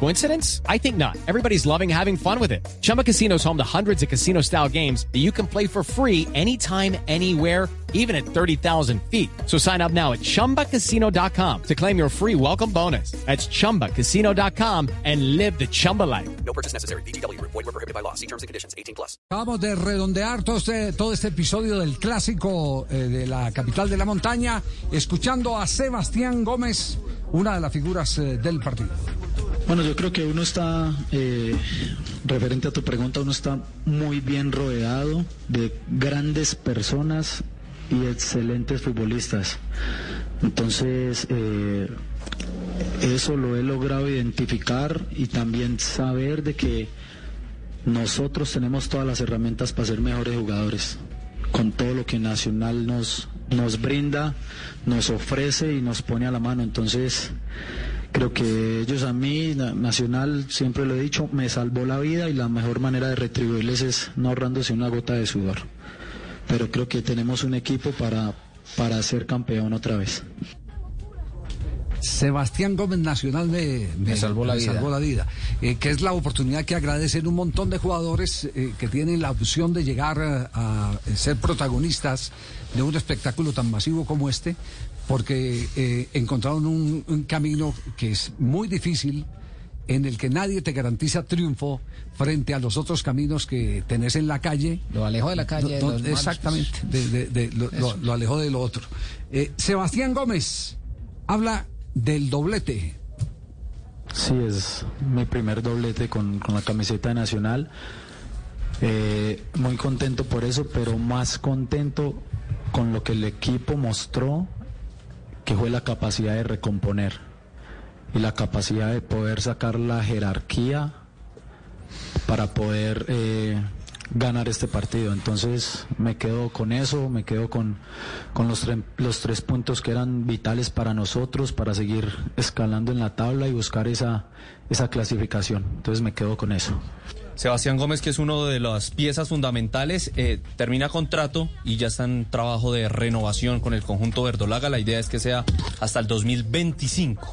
Coincidence? I think not. Everybody's loving having fun with it. Chumba Casino is home to hundreds of casino style games that you can play for free anytime, anywhere, even at 30,000 feet. So sign up now at chumbacasino.com to claim your free welcome bonus. That's chumbacasino.com and live the Chumba life. No purchase necessary. BGW. Void were prohibited by law. See terms and conditions. 18 plus. Acabamos de redondear todo este, todo este episodio del clásico eh, de la capital de la montaña, escuchando a Sebastián Gómez, una de las figuras eh, del partido. Bueno, yo creo que uno está, eh, referente a tu pregunta, uno está muy bien rodeado de grandes personas y excelentes futbolistas. Entonces, eh, eso lo he logrado identificar y también saber de que nosotros tenemos todas las herramientas para ser mejores jugadores, con todo lo que Nacional nos, nos brinda, nos ofrece y nos pone a la mano. Entonces, creo que ellos a mí, Na- Nacional, siempre lo he dicho, me salvó la vida y la mejor manera de retribuirles es no ahorrándose una gota de sudor. Pero creo que tenemos un equipo para, para ser campeón otra vez. Sebastián Gómez Nacional me, me- salvó la me vida. salvó la vida, eh, que es la oportunidad que agradecen un montón de jugadores eh, que tienen la opción de llegar a, a ser protagonistas de un espectáculo tan masivo como este, porque eh, encontraron un, un camino que es muy difícil, en el que nadie te garantiza triunfo frente a los otros caminos que tenés en la calle. Lo alejó de la calle, No, exactamente, de- de- de- lo, lo- lo alejó de lo otro. Eh, Sebastián Gómez habla del doblete. Sí, es mi primer doblete con, con la camiseta Nacional. Eh, muy contento por eso, pero más contento con lo que el equipo mostró, que fue la capacidad de recomponer y la capacidad de poder sacar la jerarquía para poder eh, ganar este partido. Entonces me quedo con eso, me quedo con, con los, tre- los tres puntos que eran vitales para nosotros, para seguir escalando en la tabla y buscar esa, esa clasificación. Entonces me quedo con eso. Sebastián Gómez, que es uno de las piezas fundamentales, eh, termina contrato y ya está en trabajo de renovación con el conjunto verdolaga. La idea es que sea hasta el 2025.